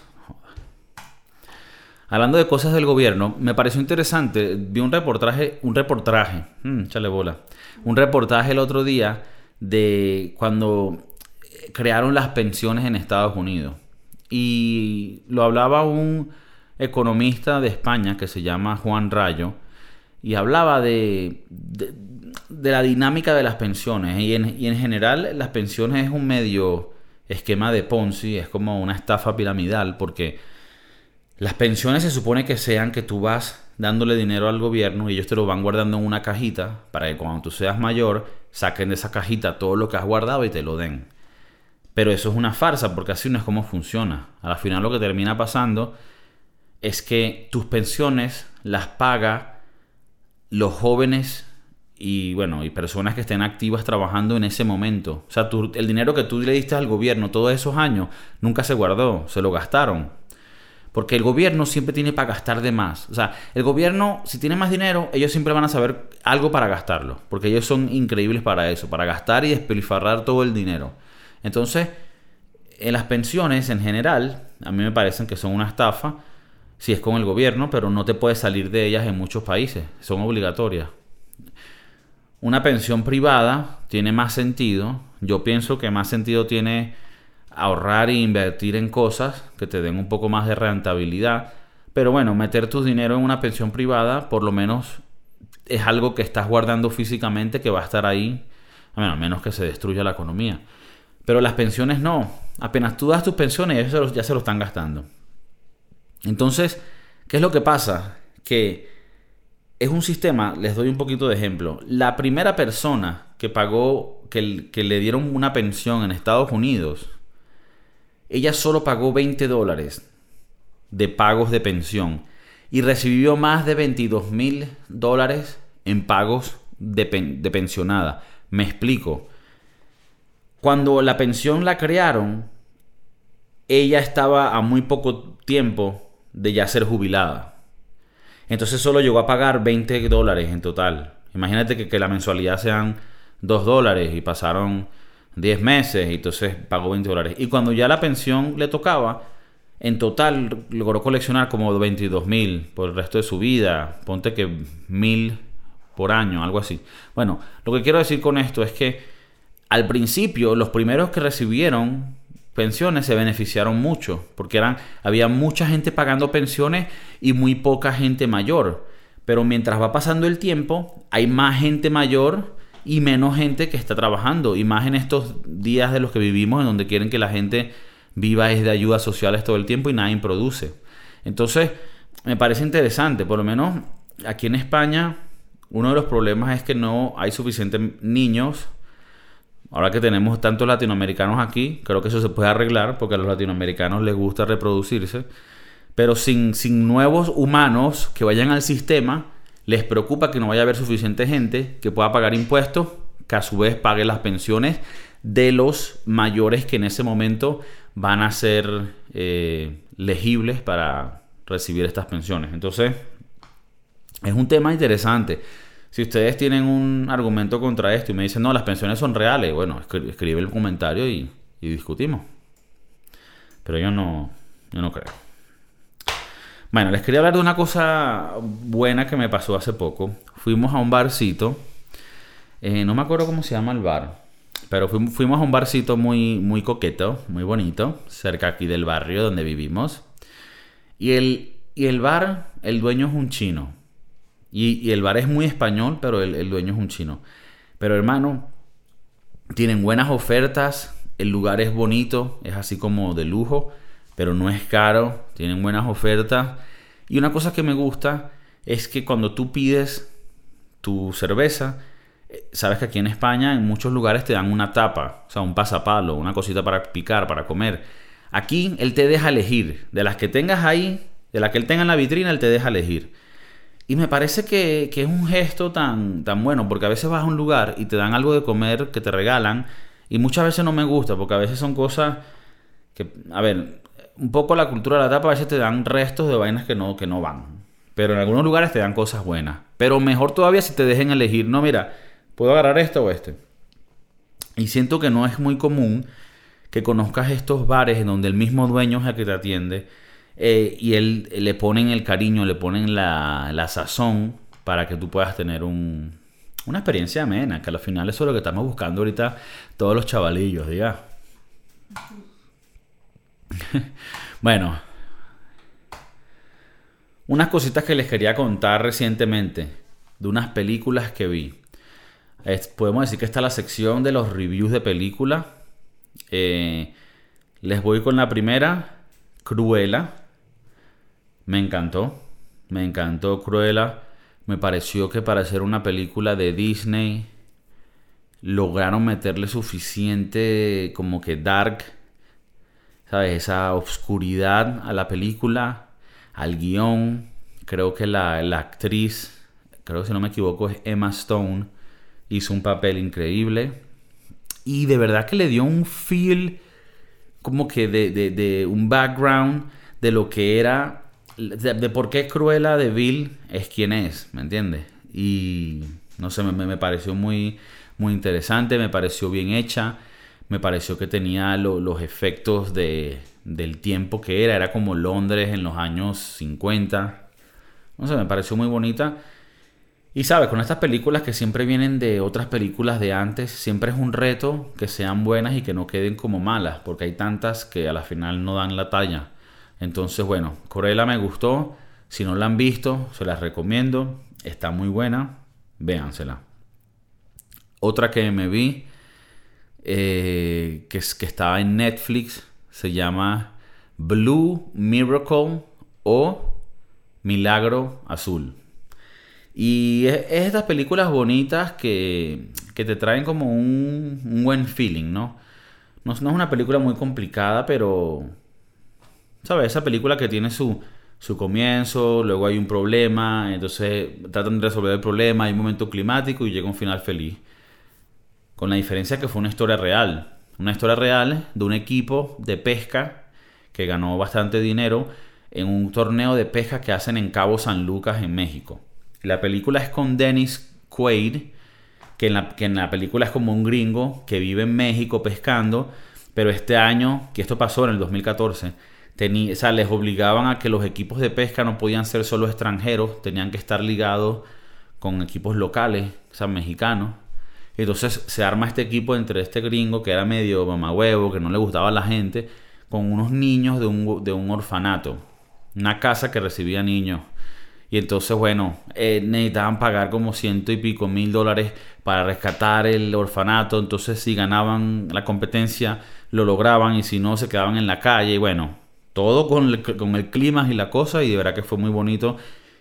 Hablando de cosas del gobierno, me pareció interesante. Vi un reportaje, un reportaje, mm, échale bola. Un reportaje el otro día de cuando crearon las pensiones en Estados Unidos. Y lo hablaba un economista de España que se llama Juan Rayo. Y hablaba de, de, la dinámica de las pensiones. Y en, y en general las pensiones es un medio esquema de Ponzi, es como una estafa piramidal, porque las pensiones se supone que sean que tú vas dándole dinero al gobierno y ellos te lo van guardando en una cajita para que cuando tú seas mayor saquen de esa cajita todo lo que has guardado y te lo den. Pero eso es una farsa porque así no es como funciona. A la final lo que termina pasando es que tus pensiones las paga los jóvenes y bueno, y personas que estén activas trabajando en ese momento. O sea, el dinero que tú le diste al gobierno todos esos años nunca se guardó, se lo gastaron. Porque el gobierno siempre tiene para gastar de más. O sea, el gobierno, si tiene más dinero, ellos siempre van a saber algo para gastarlo. Porque ellos son increíbles para eso, para gastar y despilfarrar todo el dinero. Entonces, en las pensiones en general, a mí me parecen que son una estafa, si es con el gobierno, pero no te puedes salir de ellas en muchos países. Son obligatorias. Una pensión privada tiene más sentido. Yo pienso que más sentido tiene ahorrar e invertir en cosas que te den un poco más de rentabilidad. Pero bueno, meter tu dinero en una pensión privada, por lo menos es algo que estás guardando físicamente que va a estar ahí, a menos que se destruya la economía. Pero las pensiones no. Apenas tú das tus pensiones, ya se ya se lo están gastando. Entonces, ¿qué es lo que pasa? Que es un sistema, les doy un poquito de ejemplo. La primera persona que pagó, que, le dieron una pensión en Estados Unidos, ella solo pagó 20 dólares de pagos de pensión y recibió más de 22 mil dólares en pagos de, de pensionada. Me explico. Cuando la pensión la crearon, ella estaba a muy poco tiempo de ya ser jubilada. Entonces solo llegó a pagar 20 dólares en total. Imagínate que, que la mensualidad sean 2 dólares y pasaron 10 meses y entonces pagó 20 dólares. Y cuando ya la pensión le tocaba, en total logró coleccionar como 22 mil por el resto de su vida. Ponte que mil por año, algo así. Bueno, lo que quiero decir con esto es que al principio los primeros que recibieron pensiones se beneficiaron mucho porque eran había mucha gente pagando pensiones y muy poca gente mayor. Pero mientras va pasando el tiempo hay más gente mayor y menos gente que está trabajando. Y más en estos días de los que vivimos en donde quieren que la gente viva es de ayudas sociales todo el tiempo y nadie produce entonces me parece interesante por lo menos aquí en España uno de los problemas es que no hay suficientes niños ahora que tenemos tantos latinoamericanos aquí, creo que eso se puede arreglar porque a los latinoamericanos les gusta reproducirse. Pero sin, sin nuevos humanos que vayan al sistema, les preocupa que no vaya a haber suficiente gente que pueda pagar impuestos, que a su vez pague las pensiones de los mayores que en ese momento van a ser eh, legibles para recibir estas pensiones. Entonces, es un tema interesante. Si ustedes tienen un argumento contra esto y me dicen, no, las pensiones son reales, bueno, escribe el comentario y, discutimos. Pero yo no, yo no creo. Bueno, les quería hablar de una cosa buena que me pasó hace poco. Fuimos a un barcito. Eh, no me acuerdo cómo se llama el bar. Pero fuimos, a un barcito muy, muy coqueto, muy bonito, cerca aquí del barrio donde vivimos. Y el, y el bar, el dueño es un chino. Y, el bar es muy español, pero el, dueño es un chino. Pero hermano, tienen buenas ofertas, el lugar es bonito, es así como de lujo pero no es caro, tienen buenas ofertas. Y una cosa que me gusta es que cuando tú pides tu cerveza, eh, sabes que aquí en España en muchos lugares te dan una tapa, o sea, un pasapalo, una cosita para picar, para comer. Aquí él te deja elegir, de las que tengas ahí, de las que él tenga en la vitrina, él te deja elegir. Y me parece que, que, es un gesto tan, tan bueno, porque a veces vas a un lugar y te dan algo de comer que te regalan, y muchas veces no me gusta, porque a veces son cosas que, a ver, un poco la cultura de la tapa, a veces te dan restos de vainas que no, que no van. Pero en algunos lugares te dan cosas buenas. Pero mejor todavía si te dejen elegir, no, mira, puedo agarrar esto o este. Y siento que no es muy común que conozcas estos bares en donde el mismo dueño es el que te atiende eh, y él le ponen el cariño, le ponen la, la sazón para que tú puedas tener un, una experiencia amena, que al final eso es lo que estamos buscando ahorita todos los chavalillos, diga. bueno, unas cositas que les quería contar recientemente de unas películas que vi. podemos decir que está la sección de los reviews de película. Eh, les voy con la primera, Cruella. Me encantó, me encantó Cruella. Me pareció que para hacer una película de Disney lograron meterle suficiente como que dark ¿sabes? Esa oscuridad a la película, al guion. Creo que la, actriz, creo que si no me equivoco, es Emma Stone, hizo un papel increíble. Y de verdad que le dio un feel como que de, un background de lo que era, de, por qué Cruella de Bill es quien es, ¿me entiendes? Y no sé, me, me pareció muy, muy interesante, me pareció bien hecha me pareció que tenía los efectos de, del tiempo que era. Era como Londres en los años 50. No sé, me pareció muy bonita. Y sabes, con estas películas que siempre vienen de otras películas de antes, siempre es un reto que sean buenas y que no queden como malas, porque hay tantas que a la final no dan la talla. Entonces, bueno, Corella me gustó. Si no la han visto, se las recomiendo. Está muy buena. Véansela. Otra que me vi eh, que, que estaba en Netflix, se llama Blue Miracle o Milagro Azul. Y es, estas películas bonitas que, que te traen como un, un, buen feeling, ¿no? ¿no? es una película muy complicada, pero... ¿Sabes? Esa película que tiene su, su comienzo, luego hay un problema, entonces tratan de resolver el problema, hay un momento climático y llega un final feliz con la diferencia que fue una historia real. Una historia real de un equipo de pesca que ganó bastante dinero en un torneo de pesca que hacen en Cabo San Lucas en México. La película es con Dennis Quaid, que en la, que en la película es como un gringo que vive en México pescando, pero este año, que esto pasó en el 2014, o les obligaban a que los equipos de pesca no podían ser solo extranjeros, tenían que estar ligados con equipos locales, o sea, mexicanos. Entonces se arma este equipo entre este gringo que era medio mamahuevo, que no le gustaba a la gente, con unos niños de un, de un orfanato, una casa que recibía niños. Y entonces, bueno, eh, necesitaban pagar como ciento y pico mil dólares para rescatar el orfanato. Entonces, si ganaban la competencia, lo lograban y si no, se quedaban en la calle. Y bueno, todo con el, clima y la cosa. Y de verdad que fue muy bonito.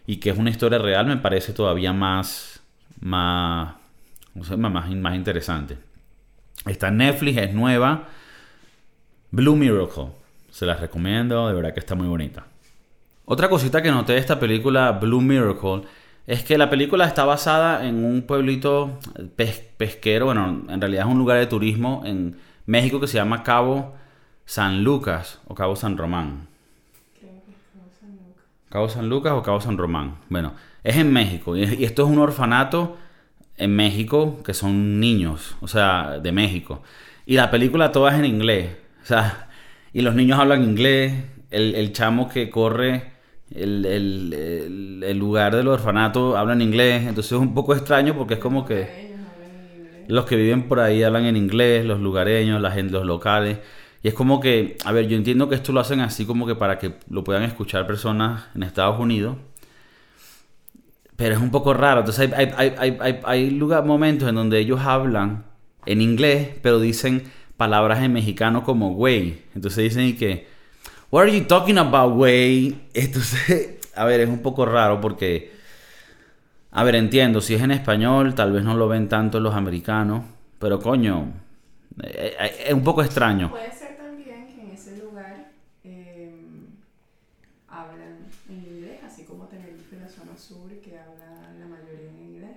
Y que es una historia real, me parece todavía más, más, más, más interesante. Está Netflix, es nueva. Blue Miracle. Se las recomiendo, de verdad que está muy bonita. Otra cosita que noté de esta película, Blue Miracle, es que la película está basada en un pueblito pes- pesquero, bueno, en realidad es un lugar de turismo en México que se llama Cabo San Lucas o Cabo San Román. Cabo San Lucas o Cabo San Román. Bueno, es en México. Y, esto es un orfanato en México que son niños, o sea, de México. Y la película toda es en inglés. O sea, y los niños hablan inglés. El, el chamo que corre el, el- el- lugar del orfanato habla en inglés. Entonces es un poco extraño porque es como que... Los que viven por ahí hablan en inglés, los lugareños, la gente, los locales. Y es como que, a ver, yo entiendo que esto lo hacen así como que para que lo puedan escuchar personas en Estados Unidos. Pero es un poco raro. Entonces hay, hay, hay, hay, lugar, momentos en donde ellos hablan en inglés, pero dicen palabras en mexicano como güey. Entonces dicen y que, What are you talking about, güey? Entonces, a ver, es un poco raro porque... A ver, entiendo, si es en español, tal vez no lo ven tanto los americanos, pero coño, eh, eh, es un poco extraño. Puede ser también que en ese lugar eh, hablan en inglés, así como Tenerife, la zona sur, que habla la mayoría en inglés,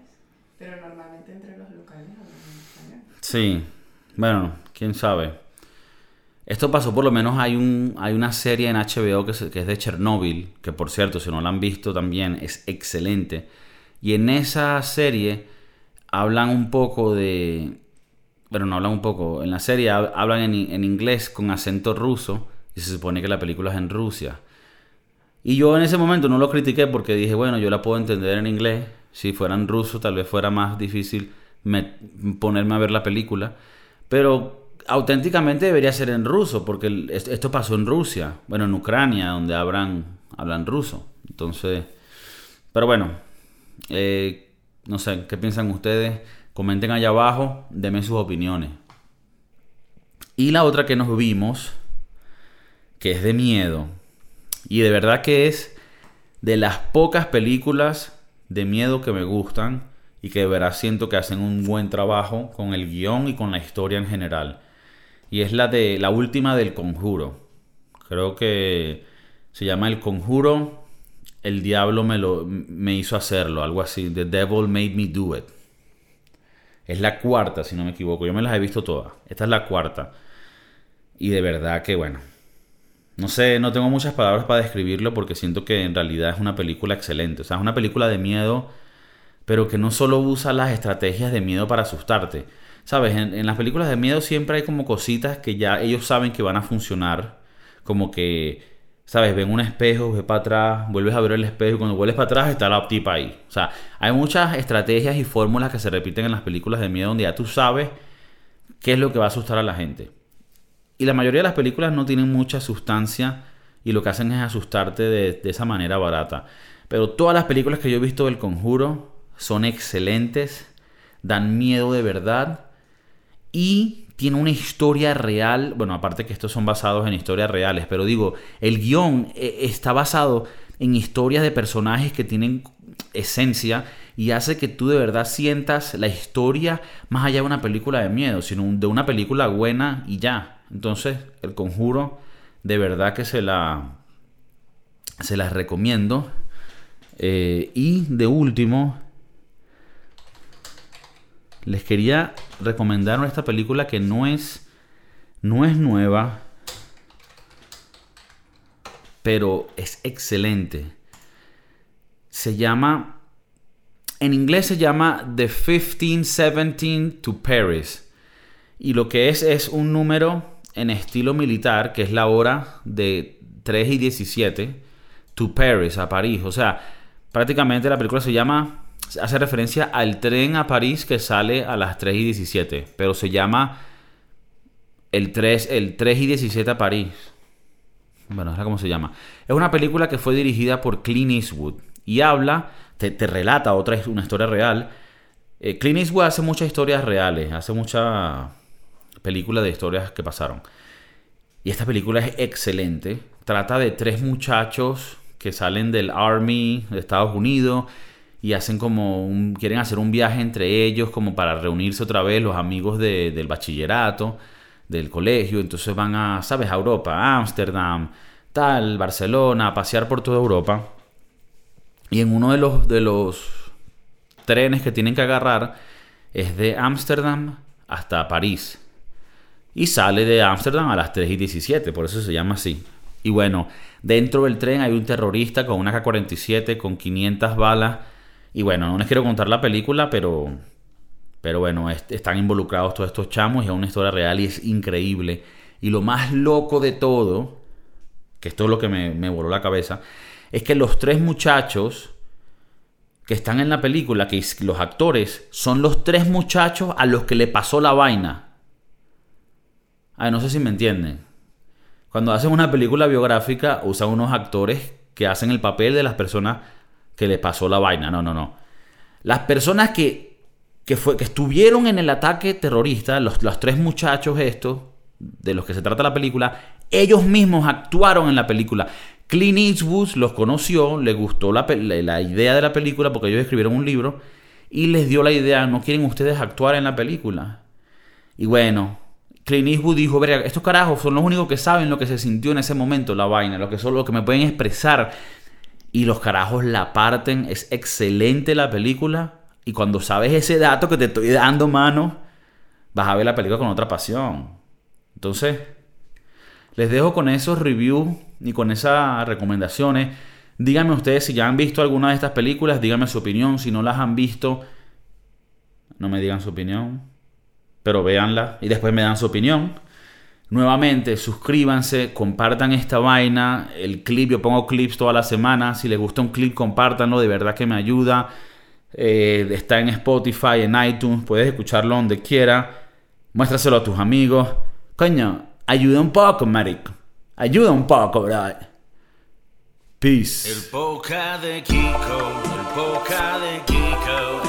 pero normalmente entre los locales hablan en español. Sí, bueno, quién sabe. Esto pasó, por lo menos hay, un, hay una serie en HBO que, se- que es de Chernobyl, que por cierto, si no la han visto también, es excelente. Y en esa serie hablan un poco de... Bueno, no hablan un poco. En la serie hab- hablan en, en inglés con acento ruso y se supone que la película es en Rusia. Y yo en ese momento no lo critiqué porque dije, bueno, yo la puedo entender en inglés. Si fuera en ruso, tal vez fuera más difícil me- ponerme a ver la película. Pero auténticamente debería ser en ruso, porque esto pasó en Rusia, bueno, en Ucrania, donde hablan, hablan ruso. Entonces, pero bueno, eh, no sé, ¿qué piensan ustedes? Comenten allá abajo, denme sus opiniones. Y la otra que nos vimos, que es de miedo, y de verdad que es de las pocas películas de miedo que me gustan y que de verdad siento que hacen un buen trabajo con el guion y con la historia en general. Y es la de la última del Conjuro. Creo que se llama El Conjuro. El diablo me lo me hizo hacerlo, algo así. The Devil made me do it. Es la cuarta, si no me equivoco. Yo me las he visto todas. Esta es la cuarta. Y de verdad que bueno. No sé, no tengo muchas palabras para describirlo porque siento que en realidad es una película excelente. O sea, es una película de miedo, pero que no solo usa las estrategias de miedo para asustarte. Sabes, en, las películas de miedo siempre hay como cositas que ya ellos saben que van a funcionar. Como que, sabes, ven un espejo, ves para atrás, vuelves a ver el espejo y cuando vuelves para atrás está la tipa ahí. O sea, hay muchas estrategias y fórmulas que se repiten en las películas de miedo donde ya tú sabes qué es lo que va a asustar a la gente. Y la mayoría de las películas no tienen mucha sustancia y lo que hacen es asustarte de, de esa manera barata. Pero todas las películas que yo he visto del conjuro son excelentes, dan miedo de verdad y tiene una historia real. Bueno, aparte que estos son basados en historias reales, pero digo, el guion eh, está basado en historias de personajes que tienen esencia y hace que tú de verdad sientas la historia más allá de una película de miedo, sino de una película buena y ya. Entonces, el conjuro, de verdad que se la, se las recomiendo. Eh, y de último, les quería recomendar esta película que no es, no es nueva, pero es excelente. Se llama, en inglés se llama The 1517 to Paris. Y lo que es es un número en estilo militar, que es la hora de 3 y 17, to Paris, a París. O sea, prácticamente la película se llama, hace referencia al tren a París que sale a las 3 y 17, pero se llama el 3, el 3 y 17 a París. Bueno, es como se llama. Es una película que fue dirigida por Clint Eastwood y habla, te, te relata otra una historia real. Eh, Clint Eastwood hace muchas historias reales, hace mucha película de historias que pasaron. Y esta película es excelente. Trata de tres muchachos que salen del Army de Estados Unidos y hacen como un, quieren hacer un viaje entre ellos como para reunirse otra vez los amigos de- del bachillerato, del colegio, entonces van a, ¿sabes? A Europa, a Ámsterdam, tal, Barcelona, a pasear por toda Europa. Y en uno de los, de los trenes que tienen que agarrar es de Ámsterdam hasta París. Y sale de Ámsterdam a las 3 y 17, por eso se llama así. Y bueno, dentro del tren hay un terrorista con una K-47 con 500 balas. Y bueno, no les quiero contar la película, pero, pero bueno, est- están involucrados todos estos chamos y es una historia real y es increíble. Y lo más loco de todo, que esto es lo que me, me voló la cabeza, es que los tres muchachos que están en la película, que los actores, son los tres muchachos a los que le pasó la vaina. Ay, no sé si me entienden. Cuando hacen una película biográfica, usan unos actores que hacen el papel de las personas que le pasó la vaina. No, no, no. Las personas que, que, fue, que estuvieron en el ataque terrorista, los, los tres muchachos estos, de los que se trata la película, ellos mismos actuaron en la película. Clint Eastwood los conoció, le gustó la, la- idea de la película porque ellos escribieron un libro y les dio la idea, ¿no quieren ustedes actuar en la película? Y bueno, Clint Eastwood dijo, estos carajos son los únicos que saben lo que se sintió en ese momento, la vaina, lo que son lo que me pueden expresar. Y los carajos la parten, es excelente la película. Y cuando sabes ese dato que te estoy dando, mano, vas a ver la película con otra pasión. Entonces, les dejo con esos reviews y con esas recomendaciones. Díganme ustedes si ya han visto alguna de estas películas, díganme su opinión. Si no las han visto, no me digan su opinión, pero véanla y después me dan su opinión. Nuevamente, suscríbanse, compartan esta vaina. El clip, yo pongo clips toda la semana. Si les gusta un clip, compártanlo, de verdad que me ayuda. Eh, está en Spotify, en iTunes, puedes escucharlo donde quiera. Muéstraselo a tus amigos. Coño, ayuda un poco, marico. Ayuda un poco, bro. Peace. El poca de Kiko, el poca de Kiko.